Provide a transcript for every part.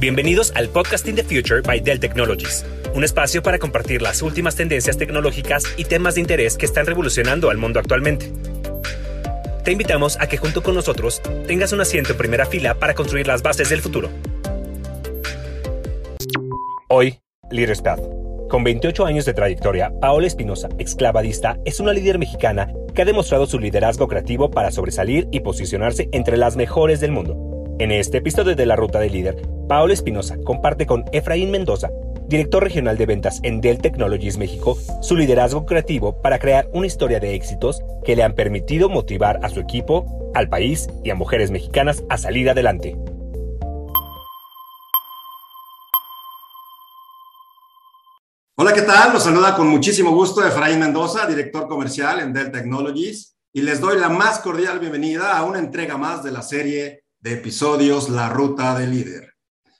Bienvenidos al Podcasting the Future by Dell Technologies, un espacio para compartir las últimas tendencias tecnológicas y temas de interés que están revolucionando al mundo actualmente. Te invitamos a que junto con nosotros tengas un asiento en primera fila para construir las bases del futuro. Hoy, Leaders Path. Con 28 años de trayectoria, Paola Espinosa, exclavadista, es una líder mexicana que ha demostrado su liderazgo creativo para sobresalir y posicionarse entre las mejores del mundo. En este episodio de La Ruta del Líder, Paola Espinosa comparte con Efraín Mendoza, director regional de ventas en Dell Technologies México, su liderazgo creativo para crear una historia de éxitos que le han permitido motivar a su equipo, al país y a mujeres mexicanas a salir adelante. Hola, ¿qué tal? Los saluda con muchísimo gusto Efraín Mendoza, director comercial en Dell Technologies, y les doy la más cordial bienvenida a una entrega más de la serie de episodios La Ruta del Líder,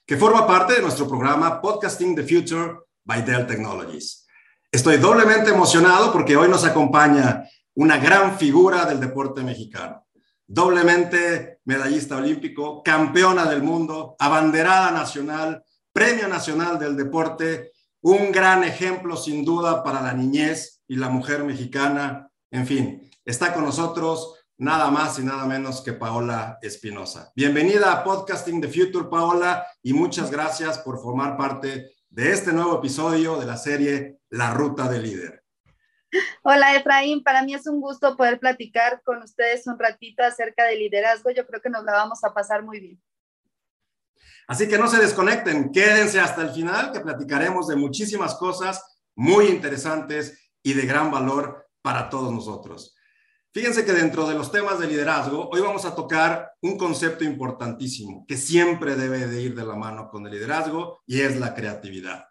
que forma parte de nuestro programa Podcasting the Future by Dell Technologies. Estoy doblemente emocionado porque hoy nos acompaña una gran figura del deporte mexicano, doblemente medallista olímpico, campeona del mundo, abanderada nacional, premio nacional del deporte, un gran ejemplo sin duda para la niñez y la mujer mexicana. En fin, está con nosotros nada más y nada menos que Paola Espinosa. Bienvenida a Podcasting the Future, Paola, y muchas gracias por formar parte de este nuevo episodio de la serie La Ruta del Líder. Hola Efraín, para mí es un gusto poder platicar con ustedes un ratito acerca del liderazgo. Yo creo que nos la vamos a pasar muy bien. Así que no se desconecten, quédense hasta el final que platicaremos de muchísimas cosas muy interesantes y de gran valor para todos nosotros. Fíjense que dentro de los temas de liderazgo, hoy vamos a tocar un concepto importantísimo que siempre debe de ir de la mano con el liderazgo y es la creatividad.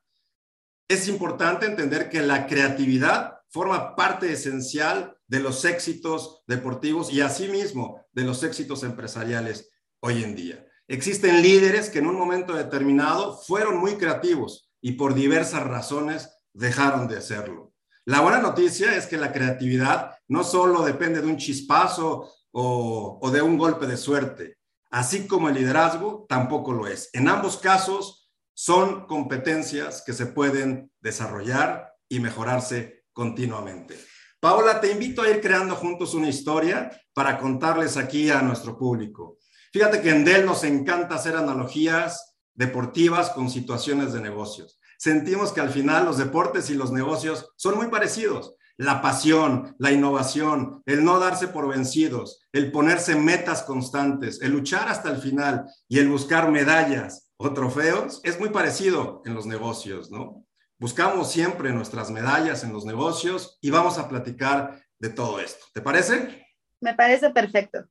Es importante entender que la creatividad forma parte esencial de los éxitos deportivos y asimismo de los éxitos empresariales hoy en día. Existen líderes que en un momento determinado fueron muy creativos y por diversas razones dejaron de hacerlo. La buena noticia es que la creatividad no solo depende de un chispazo o, de un golpe de suerte, así como el liderazgo tampoco lo es. En ambos casos son competencias que se pueden desarrollar y mejorarse continuamente. Paola, te invito a ir creando juntos una historia para contarles aquí a nuestro público. Fíjate que en Dell nos encanta hacer analogías deportivas con situaciones de negocios sentimos que al final los deportes y los negocios son muy parecidos. La pasión, la innovación, el no darse por vencidos, el ponerse metas constantes, el luchar hasta el final y el buscar medallas o trofeos es muy parecido en los negocios, ¿no? Buscamos siempre nuestras medallas en los negocios y vamos a platicar de todo esto. ¿Te parece? Me parece perfecto.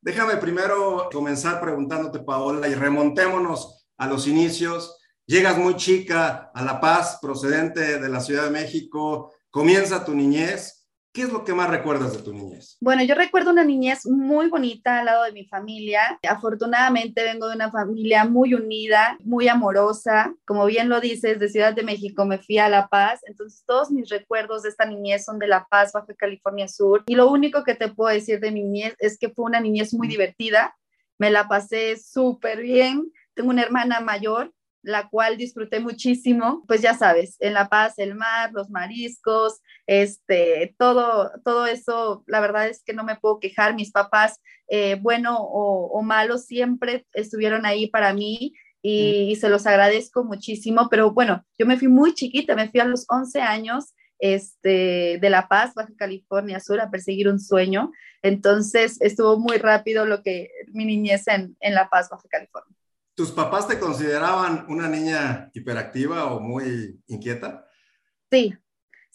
Déjame primero comenzar preguntándote, Paola, y remontémonos a los inicios Llegas muy chica a La Paz, procedente de la Ciudad de México, comienza tu niñez. ¿Qué es lo que más recuerdas de tu niñez? Bueno, yo recuerdo una niñez muy bonita al lado de mi familia. Afortunadamente vengo de una familia muy unida, muy amorosa. Como bien lo dices, de Ciudad de México me fui a La Paz. Entonces todos mis recuerdos de esta niñez son de La Paz, Baja California Sur. Y lo único que te puedo decir de mi niñez es que fue una niñez muy divertida. Me la pasé súper bien. Tengo una hermana mayor la cual disfruté muchísimo, pues ya sabes, en La Paz, el mar, los mariscos, este, todo, todo eso, la verdad es que no me puedo quejar, mis papás, eh, bueno o, malo, siempre estuvieron ahí para mí y, se los agradezco muchísimo, pero bueno, yo me fui muy chiquita, me fui a los 11 años este, de La Paz, Baja California Sur, a perseguir un sueño. Entonces estuvo muy rápido lo que mi niñez en, en La Paz, Baja California. ¿Tus papás te consideraban una niña hiperactiva o muy inquieta? Sí,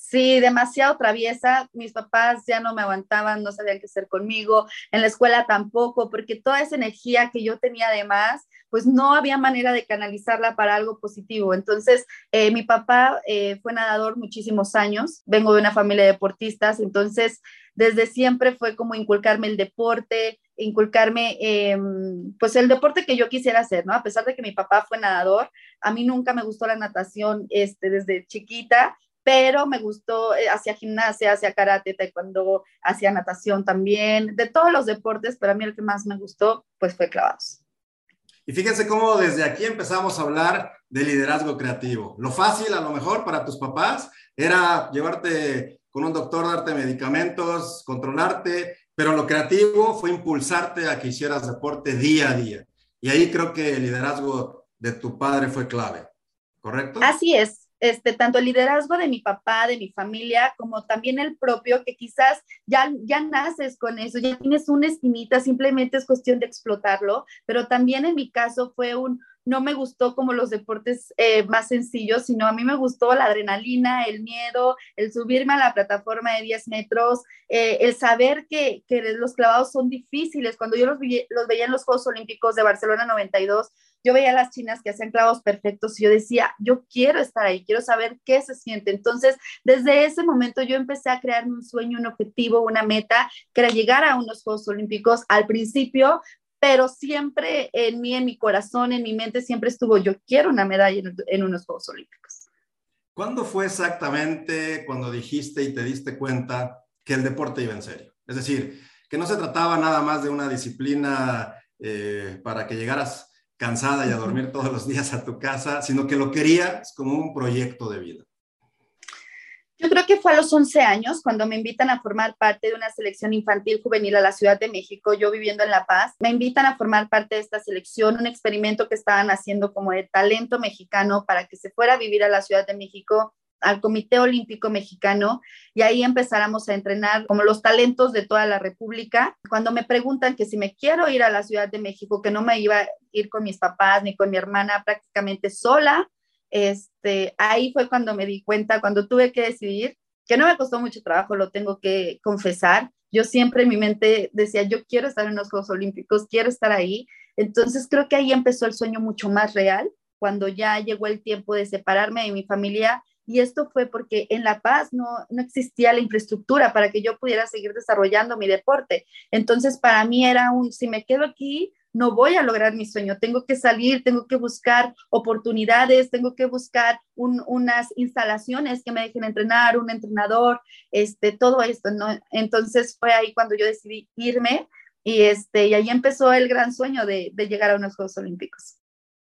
Sí, demasiado traviesa. Mis papás ya no me aguantaban, no sabían qué hacer conmigo. En la escuela tampoco, porque toda esa energía que yo tenía además, pues no había manera de canalizarla para algo positivo. Entonces, eh, mi papá eh, fue nadador muchísimos años. Vengo de una familia de deportistas, entonces desde siempre fue como inculcarme el deporte, inculcarme em, pues el deporte que yo quisiera hacer, ¿no? A pesar de que mi papá fue nadador, a mí nunca me gustó la natación este, desde chiquita pero me gustó, eh, hacia gimnasia, hacia karate, taekwondo, hacia natación también, de todos los deportes, pero a mí el que más me gustó, pues fue clavados. Y fíjense cómo desde aquí empezamos a hablar de liderazgo creativo. Lo fácil, a lo mejor, para tus papás era llevarte con un doctor, darte medicamentos, controlarte, pero lo creativo fue impulsarte a que hicieras deporte día a día. Y ahí creo que el liderazgo de tu padre fue clave, ¿correcto? Así es, este, tanto el liderazgo de mi papá, de mi familia, como también el propio, que quizás ya, ya naces con eso, ya tienes una espinita, simplemente es cuestión de explotarlo, pero también en mi caso fue un, no me gustó como los deportes eh, más sencillos, sino a mí me gustó la adrenalina, el miedo, el subirme a la plataforma de 10 metros, eh, el saber que, que, los clavados son difíciles. Cuando yo los, los veía en los Juegos Olímpicos de Barcelona 92, yo veía a las chinas que hacían clavos perfectos y yo decía, yo quiero estar ahí, quiero saber qué se siente. Entonces, desde ese momento yo empecé a crearme un sueño, un objetivo, una meta, que era llegar a unos Juegos Olímpicos. Al principio, pero siempre en mí, en mi corazón, en mi mente, siempre estuvo, yo quiero una medalla en, en unos Juegos Olímpicos. ¿Cuándo fue exactamente cuando dijiste y te diste cuenta que el deporte iba en serio? Es decir, que no se trataba nada más de una disciplina eh, para que llegaras cansada y a dormir todos los días a tu casa, sino que lo querías como un proyecto de vida. Yo creo que fue a los 11 años cuando me invitan a formar parte de una selección infantil juvenil a la Ciudad de México, yo viviendo en La Paz. Me invitan a formar parte de esta selección, un experimento que estaban haciendo como de talento mexicano para que se fuera a vivir a la Ciudad de México al Comité Olímpico Mexicano y ahí empezáramos a entrenar como los talentos de toda la República. Cuando me preguntan que si me quiero ir a la Ciudad de México, que no me iba a ir con mis papás ni con mi hermana prácticamente sola, este, ahí fue cuando me di cuenta, cuando tuve que decidir, que no me costó mucho trabajo, lo tengo que confesar. Yo siempre en mi mente decía, yo quiero estar en los Juegos Olímpicos, quiero estar ahí. Entonces creo que ahí empezó el sueño mucho más real, cuando ya llegó el tiempo de separarme de mi familia y esto fue porque en La Paz no, no existía la infraestructura para que yo pudiera seguir desarrollando mi deporte. Entonces, para mí era un, si me quedo aquí, no voy a lograr mi sueño, tengo que salir, tengo que buscar oportunidades, tengo que buscar unas instalaciones que me dejen entrenar, un entrenador, este, todo esto. Entonces fue ahí cuando yo decidí irme y, este, y ahí empezó el gran sueño de, de llegar a unos Juegos Olímpicos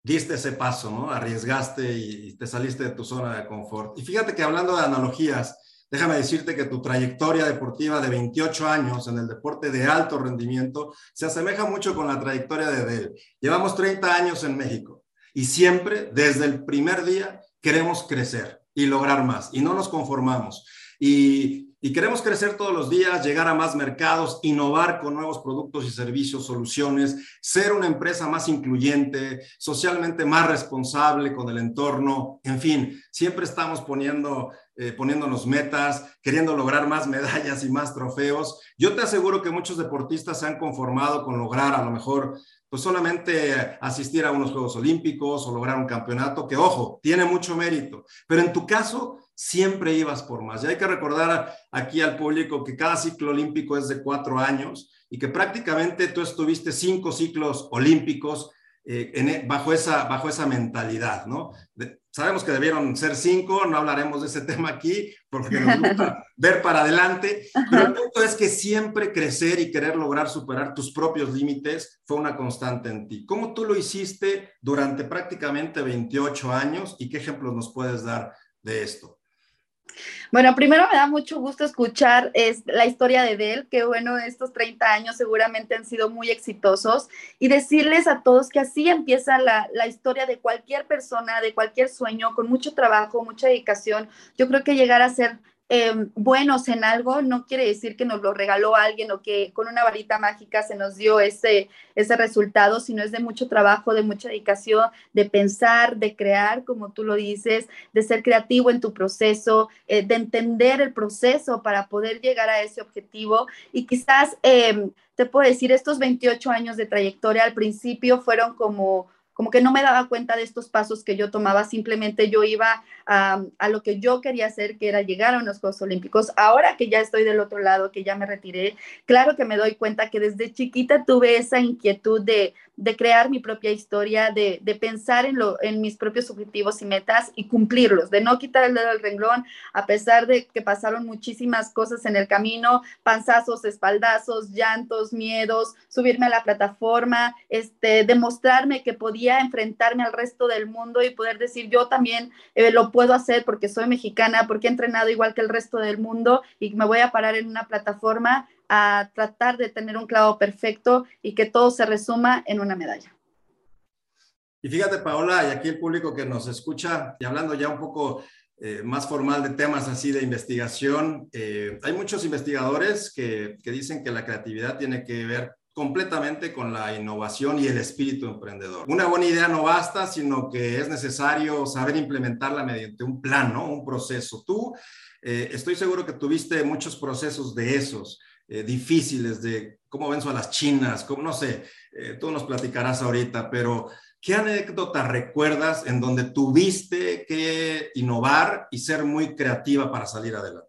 diste ese paso, ¿no? Arriesgaste y te saliste de tu zona de confort. Y fíjate que hablando de analogías, déjame decirte que tu trayectoria deportiva de 28 años en el deporte de alto rendimiento se asemeja mucho con la trayectoria de Del. Llevamos 30 años en México y siempre, desde el primer día, queremos crecer y lograr más y no nos conformamos. Y y queremos crecer todos los días, llegar a más mercados, innovar con nuevos productos y servicios, soluciones, ser una empresa más incluyente, socialmente más responsable con el entorno, en fin, siempre estamos poniendo, eh, poniéndonos metas, queriendo lograr más medallas y más trofeos. Yo te aseguro que muchos deportistas se han conformado con lograr a lo mejor pues solamente asistir a unos Juegos Olímpicos o lograr un campeonato, que ojo, tiene mucho mérito, pero en tu caso siempre ibas por más. Y hay que recordar aquí al público que cada ciclo olímpico es de cuatro años y que prácticamente tú estuviste cinco ciclos olímpicos eh, e, bajo, esa, bajo esa mentalidad, ¿no? sabemos que debieron ser cinco, no hablaremos de ese tema aquí porque nos gusta ver para adelante, pero el punto es que siempre crecer y querer lograr superar tus propios límites fue una constante en ti. ¿Cómo tú lo hiciste durante prácticamente 28 años y qué ejemplos nos puedes dar de esto? Bueno, primero me da mucho gusto escuchar es, la historia de Del, que bueno, estos 30 años seguramente han sido muy exitosos y decirles a todos que así empieza la, la historia de cualquier persona, de cualquier sueño, con mucho trabajo, mucha dedicación. Yo creo que llegar a ser em, buenos en algo, no quiere decir que nos lo regaló alguien o que con una varita mágica se nos dio ese, ese resultado, sino es de mucho trabajo, de mucha dedicación, de pensar, de crear, como tú lo dices, de ser creativo en tu proceso, eh, de entender el proceso para poder llegar a ese objetivo. Y quizás em, te puedo decir, estos 28 años de trayectoria al principio fueron como como que no me daba cuenta de estos pasos que yo tomaba, simplemente yo iba a, lo que yo quería hacer, que era llegar a unos Juegos Olímpicos. Ahora que ya estoy del otro lado, que ya me retiré, claro que me doy cuenta que desde chiquita tuve esa inquietud de, crear mi propia historia, de, de pensar en, lo, en mis propios objetivos y metas y cumplirlos, de no quitar el dedo del renglón, a pesar de que pasaron muchísimas cosas en el camino, panzazos, espaldazos, llantos, miedos, subirme a la plataforma, este, demostrarme que podía enfrentarme al resto del mundo y poder decir, yo también eh, lo puedo hacer porque soy mexicana, porque he entrenado igual que el resto del mundo y me voy a parar en una plataforma a tratar de tener un clavo perfecto y que todo se resuma en una medalla. Y fíjate, Paola, y aquí el público que nos escucha, y hablando ya un poco eh, más formal de temas así de investigación, eh, hay muchos investigadores que, que dicen que la creatividad tiene que ver completamente con la innovación y el espíritu emprendedor. Una buena idea no basta, sino que es necesario saber implementarla mediante un plan, ¿no? Un proceso. Tú, eh, estoy seguro que tuviste muchos procesos de esos. Eh, difíciles de cómo venzo a las chinas, como no sé, eh, tú nos platicarás ahorita, pero ¿qué anécdota recuerdas en donde tuviste que innovar y ser muy creativa para salir adelante?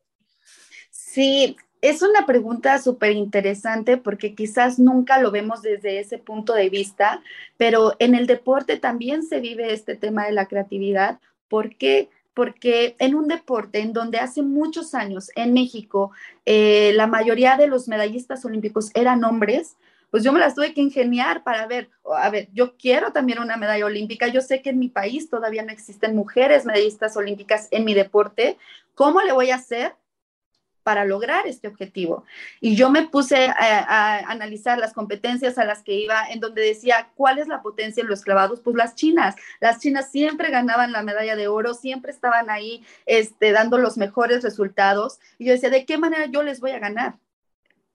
Sí, es una pregunta súper interesante porque quizás nunca lo vemos desde ese punto de vista, pero en el deporte también se vive este tema de la creatividad. ¿Por qué? porque en un deporte en donde hace muchos años en México eh, la mayoría de los medallistas olímpicos eran hombres, pues yo me las tuve que ingeniar para ver, a ver, yo quiero también una medalla olímpica, yo sé que en mi país todavía no existen mujeres medallistas olímpicas en mi deporte, ¿cómo le voy a hacer para lograr este objetivo. Y yo me puse a, analizar las competencias a las que iba, en donde decía, ¿cuál es la potencia en los clavados? Pues las chinas. Las chinas siempre ganaban la medalla de oro, siempre estaban ahí este, dando los mejores resultados. Y yo decía, ¿de qué manera yo les voy a ganar?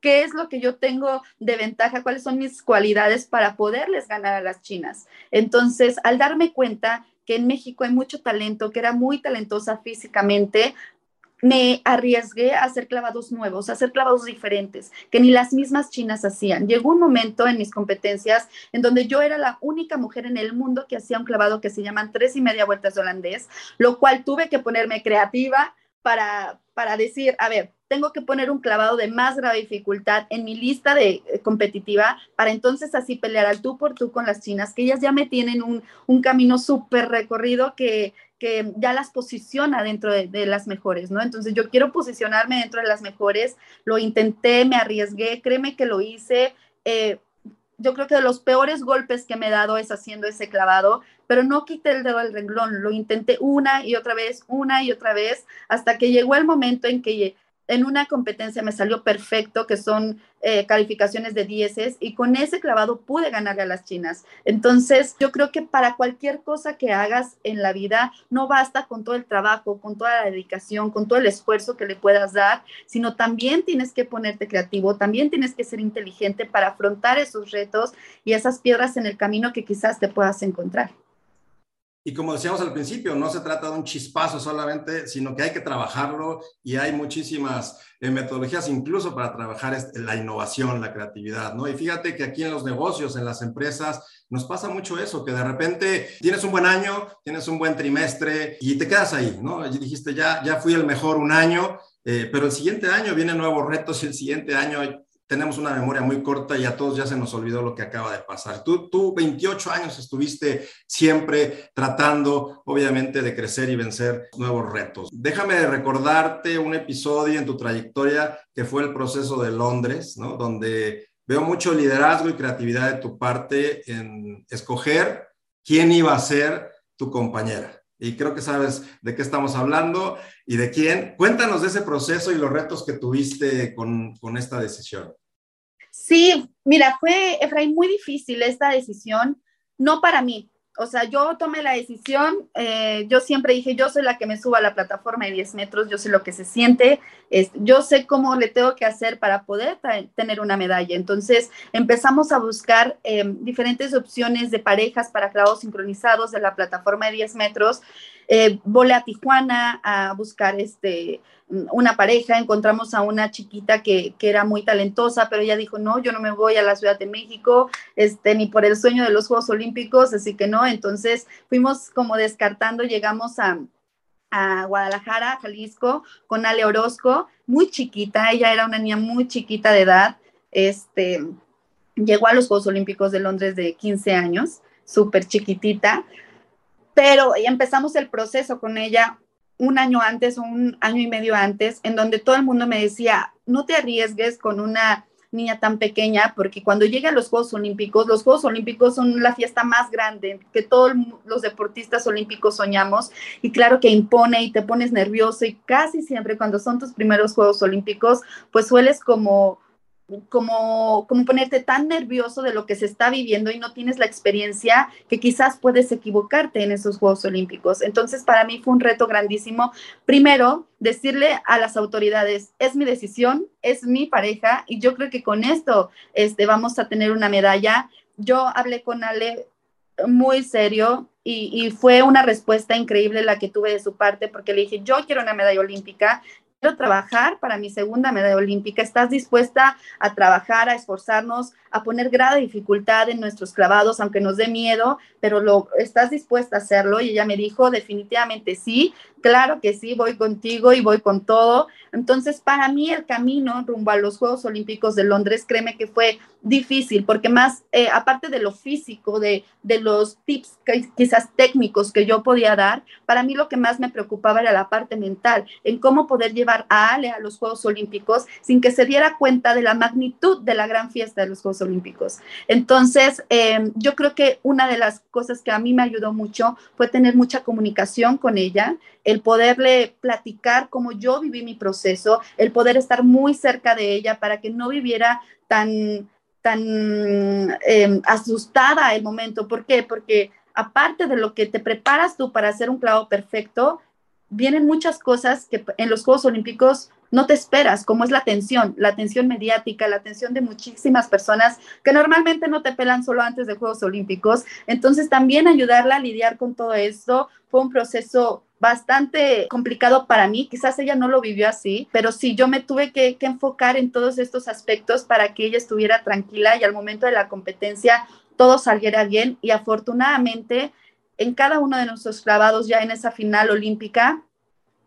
¿Qué es lo que yo tengo de ventaja? ¿Cuáles son mis cualidades para poderles ganar a las chinas? Entonces, al darme cuenta que en México hay mucho talento, que era muy talentosa físicamente, me arriesgué a hacer clavados nuevos, a hacer clavados diferentes, que ni las mismas chinas hacían. Llegó un momento en mis competencias en donde yo era la única mujer en el mundo que hacía un clavado que se llaman tres y media vueltas de holandés, lo cual tuve que ponerme creativa para, para decir, a ver, tengo que poner un clavado de más grave dificultad en mi lista de eh, competitiva para entonces así pelear al tú por tú con las chinas, que ellas ya me tienen un, un camino súper recorrido que, que ya las posiciona dentro de, las mejores, ¿no? Entonces yo quiero posicionarme dentro de las mejores, lo intenté, me arriesgué, créeme que lo hice. Eh, yo creo que de los peores golpes que me he dado es haciendo ese clavado, pero no quité el dedo del renglón, lo intenté una y otra vez, una y otra vez, hasta que llegó el momento en que en una competencia me salió perfecto, que son eh, calificaciones de dieces, y con ese clavado pude ganarle a las chinas. Entonces, yo creo que para cualquier cosa que hagas en la vida, no basta con todo el trabajo, con toda la dedicación, con todo el esfuerzo que le puedas dar, sino también tienes que ponerte creativo, también tienes que ser inteligente para afrontar esos retos y esas piedras en el camino que quizás te puedas encontrar. Y como decíamos al principio, no se trata de un chispazo solamente, sino que hay que trabajarlo y hay muchísimas eh, metodologías incluso para trabajar la innovación, la creatividad, ¿no? Y fíjate que aquí en los negocios, en las empresas, nos pasa mucho eso, que de repente tienes un buen año, tienes un buen trimestre y te quedas ahí, ¿no? Y dijiste, ya, ya fui el mejor un año, eh, pero el siguiente año vienen nuevos retos y el siguiente año tenemos una memoria muy corta y a todos ya se nos olvidó lo que acaba de pasar. Tú, tú 28 años estuviste siempre tratando, obviamente, de crecer y vencer nuevos retos. Déjame recordarte un episodio en tu trayectoria que fue el proceso de Londres, ¿no? Donde veo mucho liderazgo y creatividad de tu parte en escoger quién iba a ser tu compañera. Y creo que sabes de qué estamos hablando y de quién. Cuéntanos de ese proceso y los retos que tuviste con, con esta decisión. Sí, mira, fue, Efraín, muy difícil esta decisión, no para mí, o sea, yo tomé la decisión, eh, yo siempre dije, yo soy la que me suba a la plataforma de 10 metros, yo sé lo que se siente, yo sé cómo le tengo que hacer para poder tener una medalla. Entonces empezamos a buscar em, diferentes opciones de parejas para clavos sincronizados de la plataforma de 10 metros. Eh, volé a Tijuana a buscar este, una pareja, encontramos a una chiquita que, que, era muy talentosa, pero ella dijo, no, yo no me voy a la Ciudad de México, este, ni por el sueño de los Juegos Olímpicos, así que no, entonces fuimos como descartando, llegamos a, a Guadalajara, Jalisco, con Ale Orozco, muy chiquita, ella era una niña muy chiquita de edad, este, llegó a los Juegos Olímpicos de Londres de 15 años, súper chiquitita, pero empezamos el proceso con ella un año antes o un año y medio antes, en donde todo el mundo me decía, no te arriesgues con una niña tan pequeña, porque cuando llega a los Juegos Olímpicos, los Juegos Olímpicos son la fiesta más grande que todos los deportistas olímpicos soñamos, y claro que impone y te pones nervioso, y casi siempre cuando son tus primeros Juegos Olímpicos, pues sueles como como, como ponerte tan nervioso de lo que se está viviendo y no tienes la experiencia que quizás puedes equivocarte en esos Juegos Olímpicos. Entonces, para mí fue un reto grandísimo. Primero, decirle a las autoridades, es mi decisión, es mi pareja y yo creo que con esto este, vamos a tener una medalla. Yo hablé con Ale muy serio y, y, fue una respuesta increíble la que tuve de su parte porque le dije, yo quiero una medalla olímpica, trabajar para mi segunda medalla olímpica. ¿Estás dispuesta a trabajar, a esforzarnos, a poner grado de dificultad en nuestros clavados, aunque nos dé miedo, pero lo estás dispuesta a hacerlo? Y ella me dijo, definitivamente sí, claro que sí, voy contigo y voy con todo. Entonces, para mí el camino rumbo a los Juegos Olímpicos de Londres, créeme que fue difícil, porque más, eh, aparte de lo físico, de, de los tips quizás técnicos que yo podía dar, para mí lo que más me preocupaba era la parte mental, en cómo poder llevar a Ale a los Juegos Olímpicos sin que se diera cuenta de la magnitud de la gran fiesta de los Juegos Olímpicos. Entonces, em, yo creo que una de las cosas que a mí me ayudó mucho fue tener mucha comunicación con ella, el poderle platicar cómo yo viví mi proceso, el poder estar muy cerca de ella para que no viviera tan, tan em, asustada el momento. ¿Por qué? Porque aparte de lo que te preparas tú para hacer un clavo perfecto, vienen muchas cosas que en los Juegos Olímpicos no te esperas, como es la atención, la atención mediática, la atención de muchísimas personas que normalmente no te pelan solo antes de Juegos Olímpicos. Entonces, también ayudarla a lidiar con todo esto fue un proceso bastante complicado para mí. Quizás ella no lo vivió así, pero sí, yo me tuve que, que, enfocar en todos estos aspectos para que ella estuviera tranquila y al momento de la competencia todo saliera bien. Y afortunadamente, en cada uno de nuestros clavados, ya en esa final olímpica,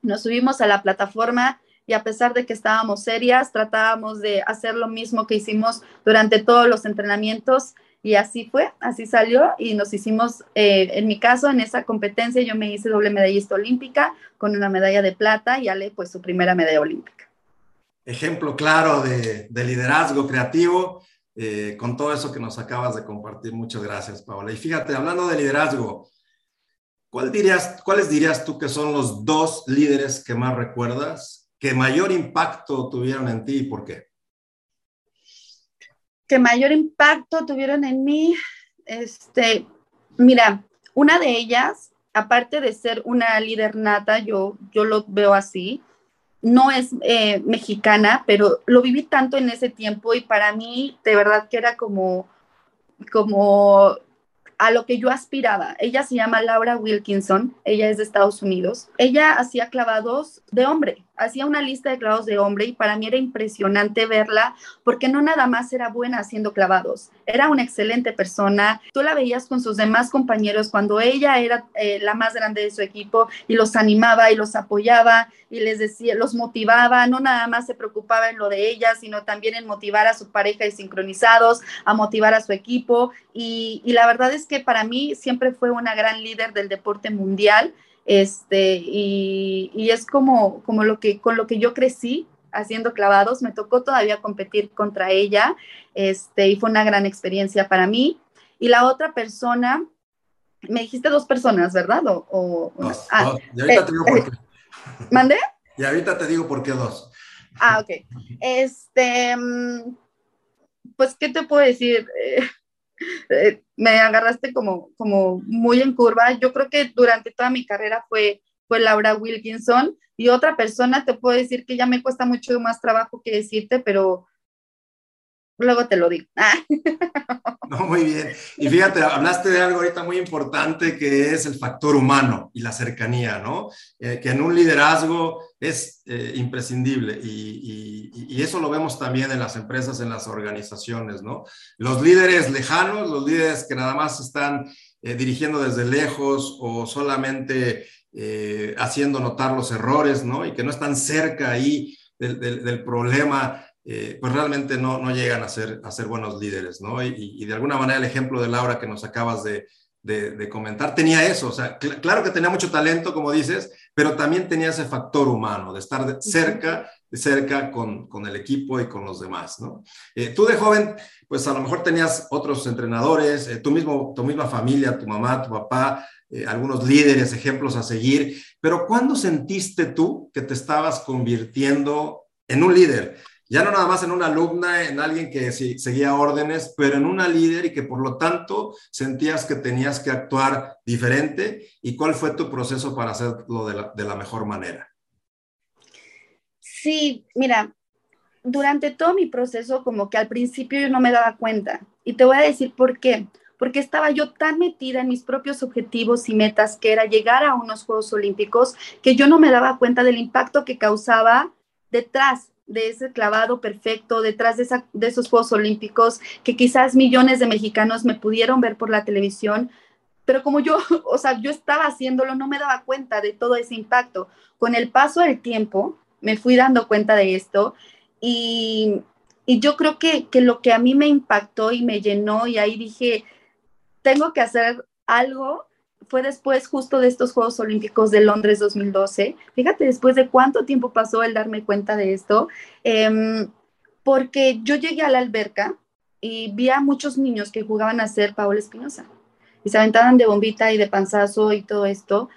nos subimos a la plataforma y a pesar de que estábamos serias, tratábamos de hacer lo mismo que hicimos durante todos los entrenamientos y así fue, así salió y nos hicimos, eh, en mi caso, en esa competencia yo me hice doble medallista olímpica con una medalla de plata y Ale pues su primera medalla olímpica. Ejemplo claro de, liderazgo creativo eh, con todo eso que nos acabas de compartir. Muchas gracias, Paola. Y fíjate, hablando de liderazgo, ¿cuál dirías, ¿cuáles dirías tú que son los dos líderes que más recuerdas, que mayor impacto tuvieron en ti y por qué? que mayor impacto tuvieron en mí, este, mira, una de ellas, aparte de ser una líder nata, yo, yo lo veo así, no es eh, mexicana, pero lo viví tanto en ese tiempo y para mí de verdad que era como, como a lo que yo aspiraba. Ella se llama Laura Wilkinson, ella es de Estados Unidos. Ella hacía clavados de hombre, hacía una lista de clavados de hombre y para mí era impresionante verla porque no nada más era buena haciendo clavados, era una excelente persona. Tú la veías con sus demás compañeros cuando ella era eh, la más grande de su equipo y los animaba y los apoyaba y les decía, los motivaba, no nada más se preocupaba en lo de ella, sino también en motivar a su pareja y sincronizados, a motivar a su equipo. Y, y la verdad es que para mí siempre fue una gran líder del deporte mundial este, y, es como, como lo que, con lo que yo crecí haciendo clavados, me tocó todavía competir contra ella, este, y fue una gran experiencia para mí. Y la otra persona, me dijiste dos personas, ¿verdad? O, ah, Y ahorita te digo por qué. ¿Mandé? Y ahorita te digo por qué dos. Ah, ok. Este, mm, pues, ¿qué te puedo decir? Eh, me agarraste como, como muy en curva. Yo creo que durante toda mi carrera fue, fue Laura Wilkinson y otra persona, te puedo decir que ya me cuesta mucho más trabajo que decirte, pero luego te lo digo. No, muy bien. Y fíjate, hablaste de algo ahorita muy importante que es el factor humano y la cercanía, ¿no? Eh, que en un liderazgo es eh, imprescindible y, eso lo vemos también en las empresas, en las organizaciones, ¿no? Los líderes lejanos, los líderes que nada más están eh, dirigiendo desde lejos o solamente haciendo notar los errores, ¿no? Y que no están cerca ahí del problema eh, pues realmente no, no llegan a ser, a ser buenos líderes, ¿no? Y, de alguna manera el ejemplo de Laura que nos acabas de, de, comentar tenía eso, o sea, claro que tenía mucho talento, como dices, pero también tenía ese factor humano, de estar de cerca, de cerca con, con, el equipo y con los demás, ¿no? Eh, tú de joven, pues a lo mejor tenías otros entrenadores, eh, tú mismo, tu misma familia, tu mamá, tu papá, algunos líderes, ejemplos a seguir, pero ¿cuándo sentiste tú que te estabas convirtiendo en un líder? Ya no nada más en una alumna, en alguien que seguía órdenes, pero en una líder y que por lo tanto sentías que tenías que actuar diferente. ¿Y cuál fue tu proceso para hacerlo de la, mejor manera? Sí, mira, durante todo mi proceso como que al principio yo no me daba cuenta. Y te voy a decir por qué. Porque estaba yo tan metida en mis propios objetivos y metas, que era llegar a unos Juegos Olímpicos, que yo no me daba cuenta del impacto que causaba detrás de ese clavado perfecto, detrás de, de esos Juegos Olímpicos, que quizás millones de mexicanos me pudieron ver por la televisión, pero como yo, o sea, yo estaba haciéndolo, no me daba cuenta de todo ese impacto. Con el paso del tiempo, me fui dando cuenta de esto y, y yo creo que, que lo que a mí me impactó y me llenó y ahí dije, tengo que hacer algo fue después justo de estos Juegos Olímpicos de Londres 2012. Fíjate después de cuánto tiempo pasó el darme cuenta de esto, em, porque yo llegué a la alberca y vi a muchos niños que jugaban a ser Paola Espinosa y se aventaban de bombita y de panzazo y todo esto.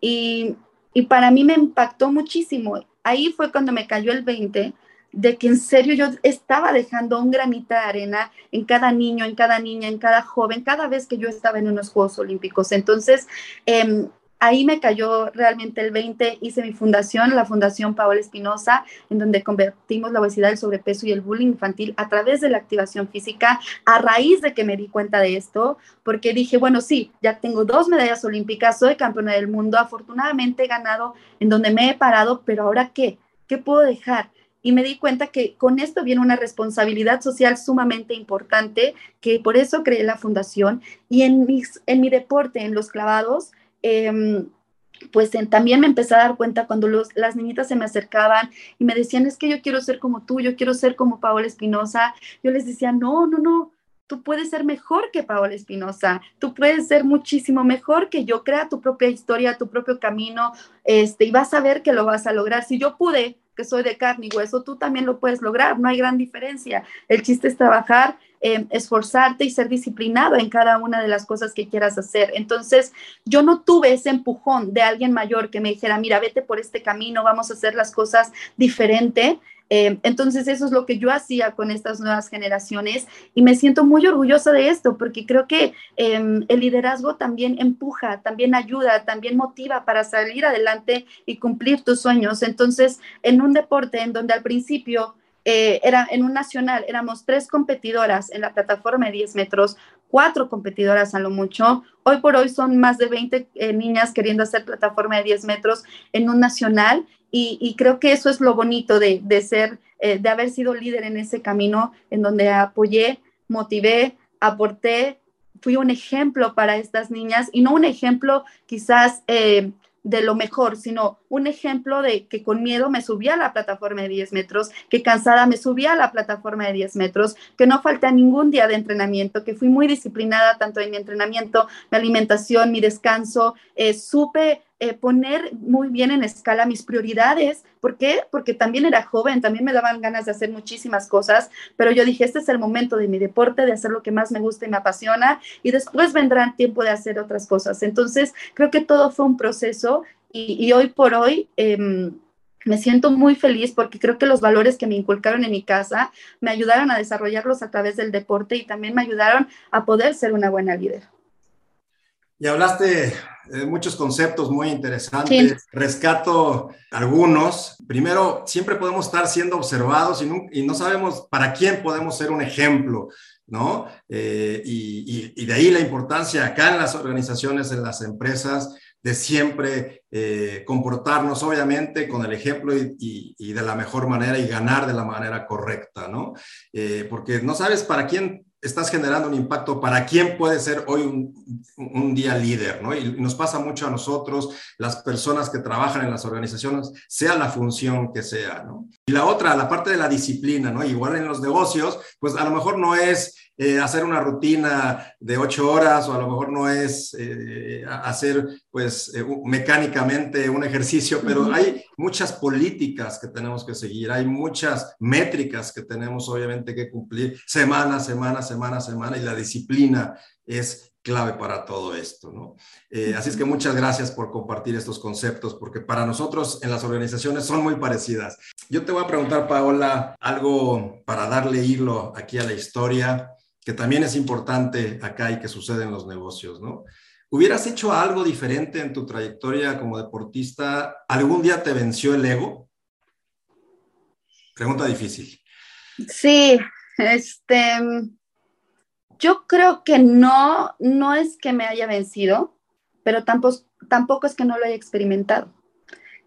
Y, y para mí me impactó muchísimo. Ahí fue cuando me cayó el 20 de que en serio yo estaba dejando un granito de arena en cada niño, en cada niña, en cada joven, cada vez que yo estaba en unos Juegos Olímpicos. Entonces, em, ahí me cayó realmente el 20, hice mi fundación, la Fundación Paola Espinosa, en donde convertimos la obesidad, el sobrepeso y el bullying infantil a través de la activación física, a raíz de que me di cuenta de esto, porque dije, bueno, sí, ya tengo dos medallas olímpicas, soy campeona del mundo, afortunadamente he ganado en donde me he parado, pero ahora qué? ¿Qué puedo dejar? Y me di cuenta que con esto viene una responsabilidad social sumamente importante, que por eso creé la fundación y en, mis, en mi deporte, en los clavados, em, pues también me empecé a dar cuenta cuando los, las niñitas se me acercaban y me decían, es que yo quiero ser como tú, yo quiero ser como Paola Espinosa, yo les decía, no, no, no, tú puedes ser mejor que Paola Espinosa, tú puedes ser muchísimo mejor que yo, crea tu propia historia, tu propio camino, este, y vas a ver que lo vas a lograr. Si yo pude soy de carne y hueso, tú también lo puedes lograr, no hay gran diferencia. El chiste es trabajar, eh, esforzarte y ser disciplinado en cada una de las cosas que quieras hacer. Entonces, yo no tuve ese empujón de alguien mayor que me dijera, mira, vete por este camino, vamos a hacer las cosas diferente. Eh, entonces eso es lo que yo hacía con estas nuevas generaciones y me siento muy orgullosa de esto porque creo que em, el liderazgo también empuja, también ayuda, también motiva para salir adelante y cumplir tus sueños. Entonces, en un deporte en donde al principio eh, era en un nacional, éramos tres competidoras en la plataforma de 10 metros, cuatro competidoras a lo mucho. Hoy por hoy son más de 20 eh, niñas queriendo hacer plataforma de 10 metros en un nacional y, creo que eso es lo bonito de, ser, eh, de haber sido líder en ese camino en donde apoyé, motivé, aporté, fui un ejemplo para estas niñas y no un ejemplo quizás eh, de lo mejor, sino un ejemplo de que con miedo me subía a la plataforma de 10 metros, que cansada me subía a la plataforma de 10 metros, que no falta ningún día de entrenamiento, que fui muy disciplinada tanto en mi entrenamiento, mi alimentación, mi descanso, eh, supe eh, poner muy bien en escala mis prioridades. ¿Por qué? Porque también era joven, también me daban ganas de hacer muchísimas cosas, pero yo dije, este es el momento de mi deporte, de hacer lo que más me gusta y me apasiona, y después vendrá tiempo de hacer otras cosas. Entonces, creo que todo fue un proceso y, hoy por hoy... Em, Me siento muy feliz porque creo que los valores que me inculcaron en mi casa me ayudaron a desarrollarlos a través del deporte y también me ayudaron a poder ser una buena líder. Y hablaste de muchos conceptos muy interesantes. Rescato algunos. Primero, siempre podemos estar siendo observados y no, y no sabemos para quién podemos ser un ejemplo, ¿no? Eh, y, y, de ahí la importancia acá en las organizaciones, en las empresas, de siempre eh, comportarnos, obviamente, con el ejemplo y, y, de la mejor manera y ganar de la manera correcta, ¿no? Eh, porque no sabes para quién estás generando un impacto para quién puede ser hoy un, un, día líder, ¿no? Y nos pasa mucho a nosotros, las personas que trabajan en las organizaciones, sea la función que sea, ¿no? Y la otra, la parte de la disciplina, ¿no? Igual en los negocios, pues a lo mejor no es eh, hacer una rutina de ocho horas o a lo mejor no es eh, hacer pues eh, mecánicamente un ejercicio, pero hay muchas políticas que tenemos que seguir, hay muchas métricas que tenemos obviamente que cumplir semana, semana, semana, semana y la disciplina es clave para todo esto, ¿no? Eh, así es que muchas gracias por compartir estos conceptos, porque para nosotros en las organizaciones son muy parecidas. Yo te voy a preguntar, Paola, algo para darle hilo aquí a la historia que también es importante acá y que sucede en los negocios, ¿no? ¿Hubieras hecho algo diferente en tu trayectoria como deportista? ¿Algún día te venció el ego? Pregunta difícil. Sí, este, yo creo que no, no es que me haya vencido, pero tampoco, tampoco es que no lo haya experimentado.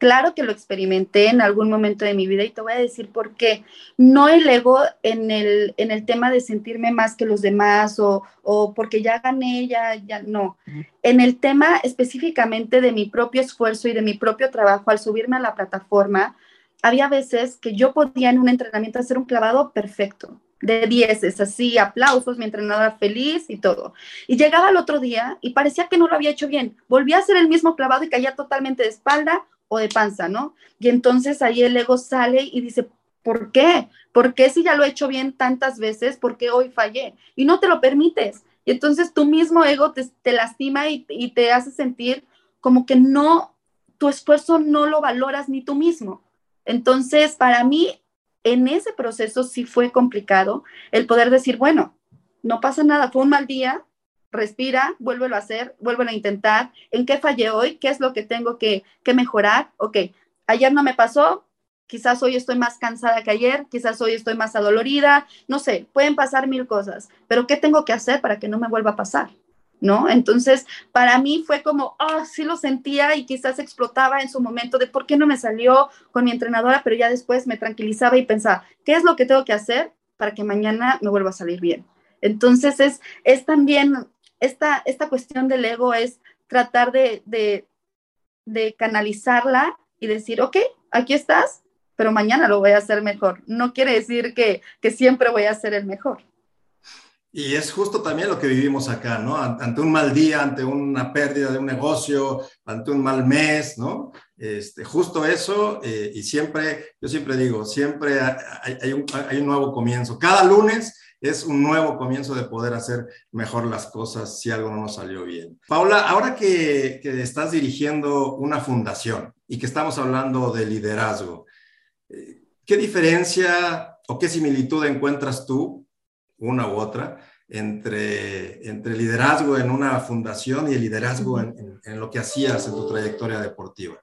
Claro que lo experimenté en algún momento de mi vida y te voy a decir por qué. No el ego en el, en el tema de sentirme más que los demás o, o porque ya gané, ya, ya no. En el tema específicamente de mi propio esfuerzo y de mi propio trabajo al subirme a la plataforma, había veces que yo podía en un entrenamiento hacer un clavado perfecto, de dieces, así, aplausos, mi entrenadora feliz y todo. Y llegaba el otro día y parecía que no lo había hecho bien. Volví a hacer el mismo clavado y caía totalmente de espalda o de panza, ¿no? Y entonces ahí el ego sale y dice, ¿por qué? ¿Por qué si ya lo he hecho bien tantas veces? ¿Por qué hoy fallé? Y no te lo permites. Y entonces tu mismo ego te, lastima y, y te hace sentir como que no, tu esfuerzo no lo valoras ni tú mismo. Entonces, para mí, en ese proceso sí fue complicado el poder decir, bueno, no pasa nada, fue un mal día, respira, vuélvelo a hacer, vuélvelo a intentar, ¿en qué fallé hoy? ¿Qué es lo que tengo que, que mejorar? Ok, ayer no me pasó, quizás hoy estoy más cansada que ayer, quizás hoy estoy más adolorida, no sé, pueden pasar mil cosas, pero ¿qué tengo que hacer para que no me vuelva a pasar? ¿No? Entonces, para mí fue como, oh, sí lo sentía y quizás explotaba en su momento de por qué no me salió con mi entrenadora, pero ya después me tranquilizaba y pensaba, ¿qué es lo que tengo que hacer para que mañana me vuelva a salir bien? Entonces, es, es también esta, esta cuestión del ego es tratar de, de, canalizarla y decir, ok, aquí estás, pero mañana lo voy a hacer mejor. No quiere decir que, que siempre voy a ser el mejor. Y es justo también lo que vivimos acá, ¿no? Ante un mal día, ante una pérdida de un negocio, ante un mal mes, ¿no? Este, justo eso, eh, y siempre, yo siempre digo, siempre hay, un, hay un nuevo comienzo. Cada lunes es un nuevo comienzo de poder hacer mejor las cosas si algo no nos salió bien. Paula, ahora que, que estás dirigiendo una fundación y que estamos hablando de liderazgo, eh, ¿qué diferencia o qué similitud encuentras tú, una u otra, entre, entre liderazgo en una fundación y el liderazgo en, en, en lo que hacías en tu trayectoria deportiva?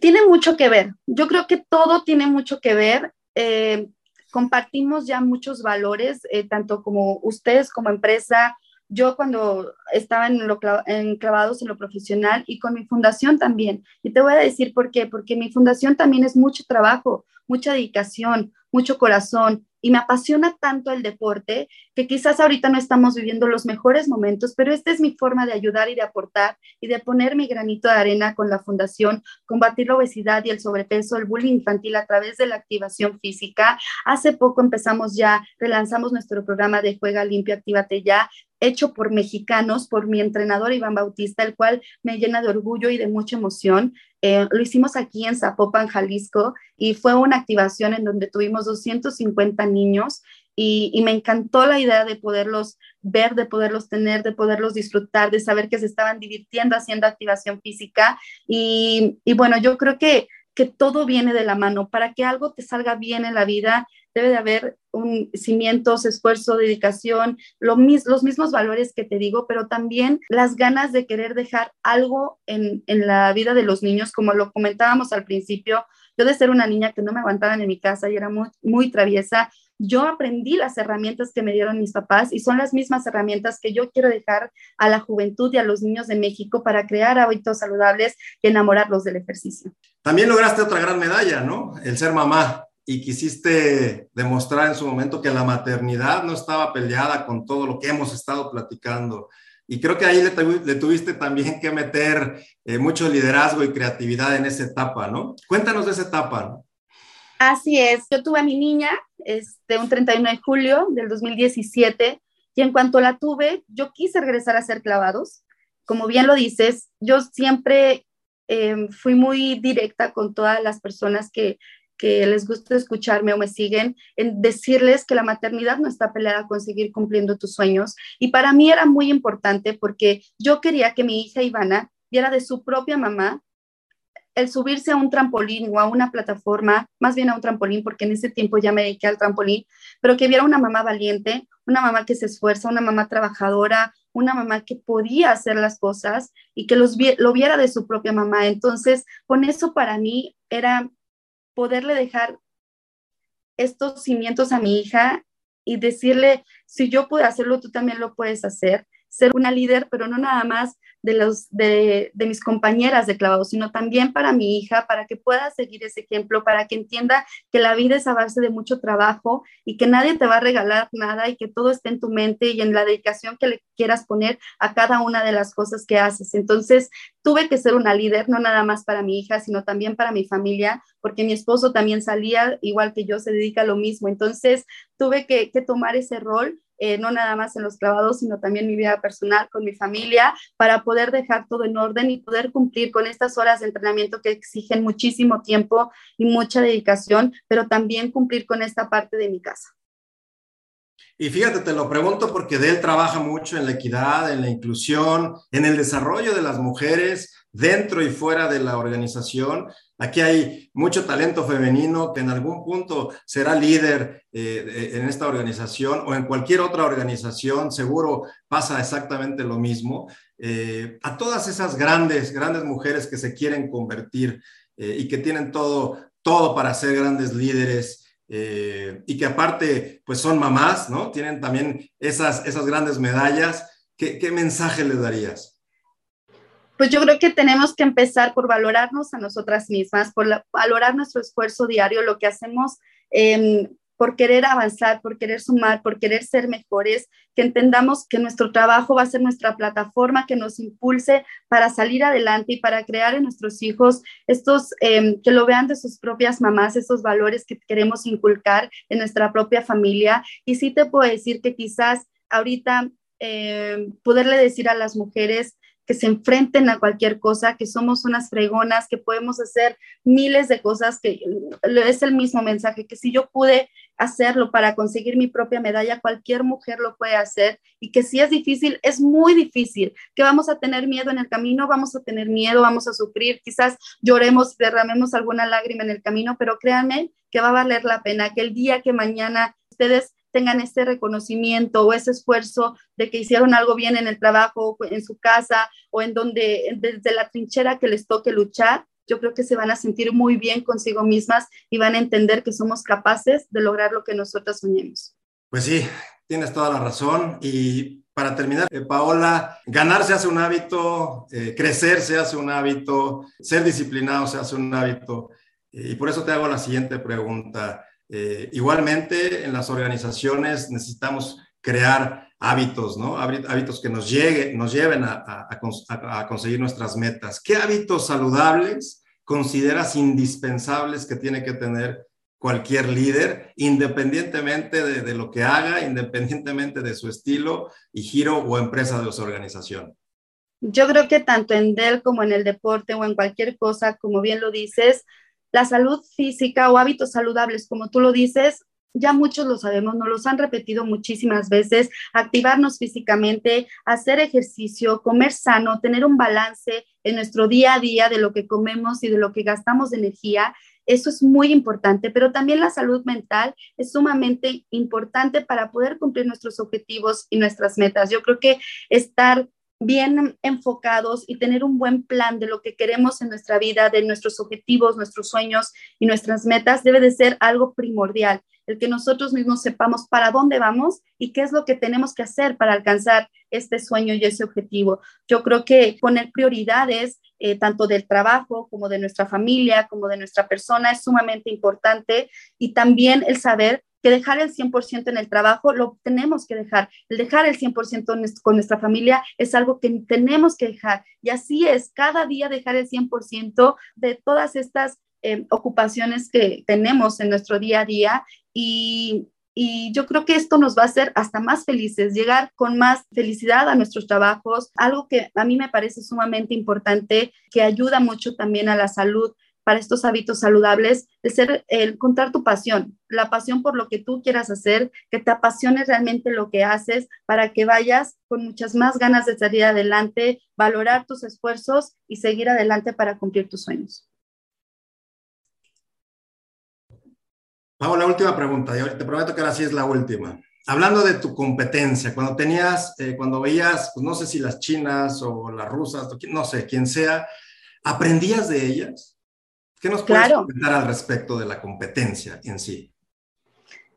Tiene mucho que ver. Yo creo que todo tiene mucho que ver. Eh, compartimos ya muchos valores, eh, tanto como ustedes como empresa, yo cuando estaba en, lo, en clavados en lo profesional y con mi fundación también. Y te voy a decir por qué, porque mi fundación también es mucho trabajo, mucha dedicación, mucho corazón, y me apasiona tanto el deporte que quizás ahorita no estamos viviendo los mejores momentos, pero esta es mi forma de ayudar y de aportar y de poner mi granito de arena con la fundación, combatir la obesidad y el sobrepeso, el bullying infantil a través de la activación física. Hace poco empezamos ya, relanzamos nuestro programa de Juega Limpia, Actívate Ya, hecho por mexicanos, por mi entrenador Iván Bautista, el cual me llena de orgullo y de mucha emoción. Eh, lo hicimos aquí en Zapopan, Jalisco, y fue una activación en donde tuvimos 250 niños y, me encantó la idea de poderlos ver, de poderlos tener, de poderlos disfrutar, de saber que se estaban divirtiendo haciendo activación física. Y, bueno, yo creo que, que todo viene de la mano. Para que algo te salga bien en la vida, debe de haber un cimientos, esfuerzo, dedicación, lo los mismos valores que te digo, pero también las ganas de querer dejar algo en, en la vida de los niños, como lo comentábamos al principio. Yo de ser una niña que no me aguantaban en mi casa y era muy, muy traviesa, yo aprendí las herramientas que me dieron mis papás y son las mismas herramientas que yo quiero dejar a la juventud y a los niños de México para crear hábitos saludables y enamorarlos del ejercicio. También lograste otra gran medalla, ¿no? El ser mamá y quisiste demostrar en su momento que la maternidad no estaba peleada con todo lo que hemos estado platicando. Y creo que ahí le, tuviste también que meter eh, mucho liderazgo y creatividad en esa etapa, ¿no? Cuéntanos de esa etapa. Así es, yo tuve a mi niña este, un 31 de julio del 2017 y en cuanto la tuve, yo quise regresar a hacer clavados. Como bien lo dices, yo siempre em, fui muy directa con todas las personas que, que les gusta escucharme o me siguen, en decirles que la maternidad no está peleada con seguir cumpliendo tus sueños. Y para mí era muy importante porque yo quería que mi hija Ivana viera de su propia mamá el subirse a un trampolín o a una plataforma, más bien a un trampolín, porque en ese tiempo ya me dediqué al trampolín, pero que viera una mamá valiente, una mamá que se esfuerza, una mamá trabajadora, una mamá que podía hacer las cosas y que los, lo viera de su propia mamá. Entonces, con eso para mí era poderle dejar estos cimientos a mi hija y decirle, si yo puedo hacerlo, tú también lo puedes hacer. Ser una líder, pero no nada más de, los, de, mis compañeras de clavado, sino también para mi hija, para que pueda seguir ese ejemplo, para que entienda que la vida es a base de mucho trabajo y que nadie te va a regalar nada y que todo esté en tu mente y en la dedicación que le quieras poner a cada una de las cosas que haces. Entonces, tuve que ser una líder, no nada más para mi hija, sino también para mi familia, porque mi esposo también salía, igual que yo, se dedica a lo mismo. Entonces, tuve que tomar ese rol eh, no nada más en los clavados, sino también mi vida personal con mi familia, para poder dejar todo en orden y poder cumplir con estas horas de entrenamiento que exigen muchísimo tiempo y mucha dedicación, pero también cumplir con esta parte de mi casa. Y fíjate, te lo pregunto porque de él trabaja mucho en la equidad, en la inclusión, en el desarrollo de las mujeres dentro y fuera de la organización. Aquí hay mucho talento femenino que en algún punto será líder eh, en esta organización o en cualquier otra organización, seguro pasa exactamente lo mismo. Eh, a todas esas grandes, grandes mujeres que se quieren convertir eh, y que tienen todo, todo para ser grandes líderes. y que aparte, pues son mamás, ¿no? Tienen también esas, esas grandes medallas. ¿Qué, qué mensaje les darías? Pues yo creo que tenemos que empezar por valorarnos a nosotras mismas, por valorar nuestro esfuerzo diario, lo que hacemos em, por querer avanzar, por querer sumar, por querer ser mejores, que entendamos que nuestro trabajo va a ser nuestra plataforma que nos impulse para salir adelante y para crear en nuestros hijos estos, em, que lo vean de sus propias mamás, estos valores que queremos inculcar en nuestra propia familia. Y sí te puedo decir que quizás ahorita em, poderle decir a las mujeres, que se enfrenten a cualquier cosa, que somos unas fregonas, que podemos hacer miles de cosas, que es el mismo mensaje, que si yo pude hacerlo para conseguir mi propia medalla, cualquier mujer lo puede hacer y que si es difícil, es muy difícil, que vamos a tener miedo en el camino, vamos a tener miedo, vamos a sufrir, quizás lloremos, derramemos alguna lágrima en el camino, pero créanme que va a valer la pena, que el día que mañana ustedes tengan ese reconocimiento o ese esfuerzo de que hicieron algo bien en el trabajo, en su casa o en donde desde la trinchera que les toque luchar, yo creo que se van a sentir muy bien consigo mismas y van a entender que somos capaces de lograr lo que nosotras soñemos. Pues sí, tienes toda la razón. Y para terminar, eh, Paola, ganar se hace un hábito, eh, crecer se hace un hábito, ser disciplinado se hace un hábito. y por eso te hago la siguiente pregunta. Eh, igualmente, en las organizaciones necesitamos crear hábitos. Hábitos que nos, nos lleven a, conseguir nuestras metas. ¿Qué hábitos saludables consideras indispensables que tiene que tener cualquier líder, independientemente de, de, lo que haga, independientemente de su estilo y giro o empresa de su organización? Yo creo que tanto en Dell como en el deporte o en cualquier cosa, como bien lo dices, la salud física o hábitos saludables, como tú lo dices, ya muchos lo sabemos, nos los han repetido muchísimas veces, activarnos físicamente, hacer ejercicio, comer sano, tener un balance en nuestro día a día de lo que comemos y de lo que gastamos de energía. Eso es muy importante, pero también la salud mental es sumamente importante para poder cumplir nuestros objetivos y nuestras metas. Yo creo que estar bien enfocados y tener un buen plan de lo que queremos en nuestra vida, de nuestros objetivos, nuestros sueños y nuestras metas, debe de ser algo primordial. El que nosotros mismos sepamos para dónde vamos y qué es lo que tenemos que hacer para alcanzar este sueño y ese objetivo. Yo creo que poner prioridades, eh, tanto del trabajo como de nuestra familia, como de nuestra persona, es sumamente importante y también el saber que dejar el 100% en el trabajo lo tenemos que dejar. El dejar el 100% con nuestra familia es algo que tenemos que dejar. Y así es, cada día dejar el 100% de todas estas eh, ocupaciones que tenemos en nuestro día a día y, y yo creo que esto nos va a hacer hasta más felices, llegar con más felicidad a nuestros trabajos, algo que a mí me parece sumamente importante, que ayuda mucho también a la salud para estos hábitos saludables, el ser, el encontrar tu pasión, la pasión por lo que tú quieras hacer, que te apasione realmente lo que haces para que vayas con muchas más ganas de salir adelante, valorar tus esfuerzos y seguir adelante para cumplir tus sueños. Vamos la última pregunta. Yo te prometo que ahora sí es la última. Hablando de tu competencia, cuando tenías, eh, cuando veías, pues no sé si las chinas o las rusas, no sé, quién sea, ¿aprendías de ellas? ¿Qué nos puedes comentar al respecto de la competencia en sí?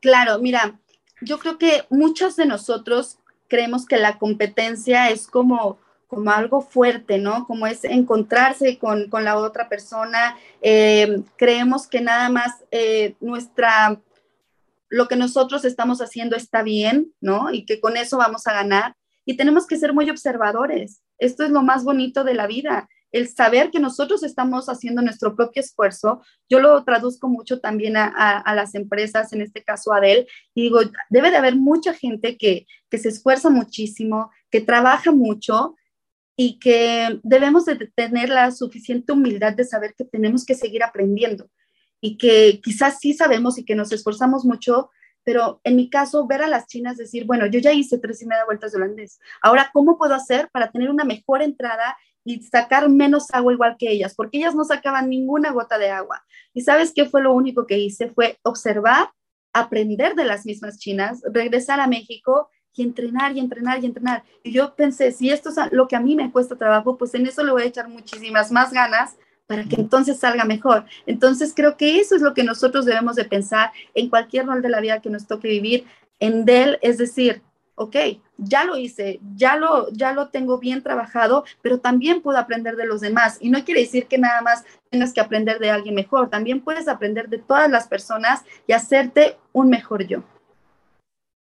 Claro, mira, yo creo que muchos de nosotros creemos que la competencia es como, como algo fuerte, ¿no? Como es encontrarse con, la otra persona. Eh, creemos que nada más eh, nuestra, lo que nosotros estamos haciendo está bien, ¿no? Y que con eso vamos a ganar. Y tenemos que ser muy observadores. Esto es lo más bonito de la vida el saber que nosotros estamos haciendo nuestro propio esfuerzo, yo lo traduzco mucho también a, las empresas, en este caso a Dell, y digo, debe de haber mucha gente que, que se esfuerza muchísimo, que trabaja mucho y que debemos de tener la suficiente humildad de saber que tenemos que seguir aprendiendo y que quizás sí sabemos y que nos esforzamos mucho, pero en mi caso, ver a las chinas decir, bueno, yo ya hice tres y media vueltas de holandés, ahora, ¿cómo puedo hacer para tener una mejor entrada y sacar menos agua igual que ellas, porque ellas no sacaban ninguna gota de agua. ¿Y sabes qué fue lo único que hice? Fue observar, aprender de las mismas chinas, regresar a México y entrenar y entrenar y entrenar. Y yo pensé, si esto es lo que a mí me cuesta trabajo, pues en eso le voy a echar muchísimas más ganas para que entonces salga mejor. Entonces creo que eso es lo que nosotros debemos de pensar en cualquier rol de la vida que nos toque vivir en Dell, es decir, ok, ya lo hice, ya lo, ya lo tengo bien trabajado, pero también puedo aprender de los demás. Y no quiere decir que nada más tengas que aprender de alguien mejor, también puedes aprender de todas las personas y hacerte un mejor yo.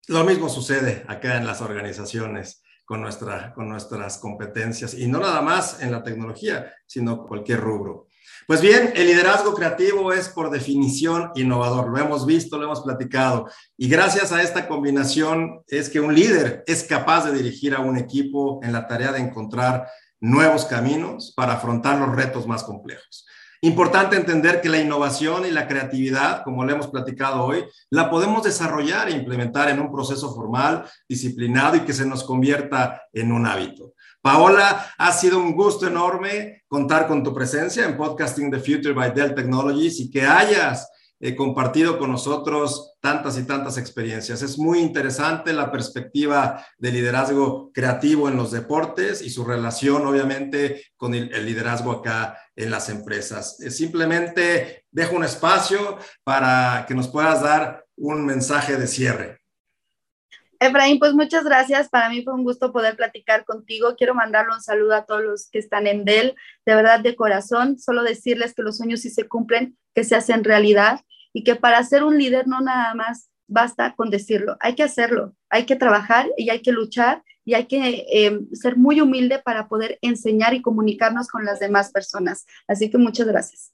Lo mismo sucede acá en las organizaciones con, nuestra, con nuestras competencias y no nada más en la tecnología, sino cualquier rubro. Pues bien, el liderazgo creativo es por definición innovador, lo hemos visto, lo hemos platicado, y gracias a esta combinación es que un líder es capaz de dirigir a un equipo en la tarea de encontrar nuevos caminos para afrontar los retos más complejos. Importante entender que la innovación y la creatividad, como le hemos platicado hoy, la podemos desarrollar e implementar en un proceso formal, disciplinado y que se nos convierta en un hábito. Paola, ha sido un gusto enorme contar con tu presencia en Podcasting the Future by Dell Technologies y que hayas eh, compartido con nosotros tantas y tantas experiencias. Es muy interesante la perspectiva de liderazgo creativo en los deportes y su relación, obviamente, con el, liderazgo acá en las empresas. Eh, simplemente dejo un espacio para que nos puedas dar un mensaje de cierre. Efraín, pues muchas gracias. Para mí fue un gusto poder platicar contigo. Quiero mandarle un saludo a todos los que están en Dell, de verdad de corazón. Solo decirles que los sueños sí se cumplen, que se hacen realidad y que para ser un líder no nada más basta con decirlo, hay que hacerlo, hay que trabajar y hay que luchar y hay que eh, ser muy humilde para poder enseñar y comunicarnos con las demás personas. Así que muchas gracias.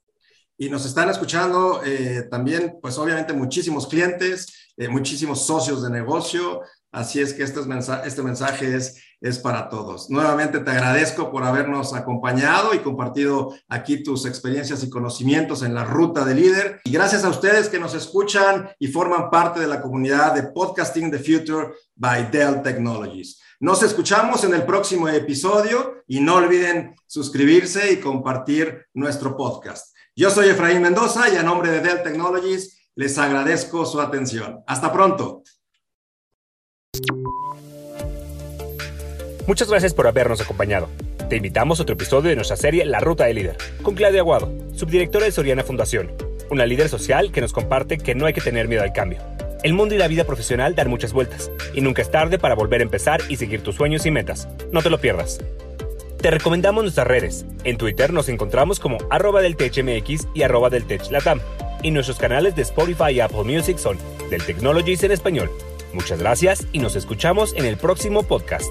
Y nos están escuchando eh, también, pues obviamente muchísimos clientes, eh, muchísimos socios de negocio, Así es que este mensaje, es es para todos. Nuevamente te agradezco por habernos acompañado y compartido aquí tus experiencias y conocimientos en la ruta de líder. Y gracias a ustedes que nos escuchan y forman parte de la comunidad de Podcasting the Future by Dell Technologies. Nos escuchamos en el próximo episodio y no olviden suscribirse y compartir nuestro podcast. Yo soy Efraín Mendoza y a nombre de Dell Technologies les agradezco su atención. Hasta pronto. Muchas gracias por habernos acompañado. Te invitamos a otro episodio de nuestra serie La Ruta del Líder, con Claudia Aguado, subdirectora de Soriana Fundación, una líder social que nos comparte que no hay que tener miedo al cambio. El mundo y la vida profesional dan muchas vueltas, y nunca es tarde para volver a empezar y seguir tus sueños y metas. No te lo pierdas. Te recomendamos nuestras redes. En Twitter nos encontramos como arroba del y arroba del TechLatam. Y nuestros canales de Spotify y Apple Music son del Technologies en español. Muchas gracias y nos escuchamos en el próximo podcast.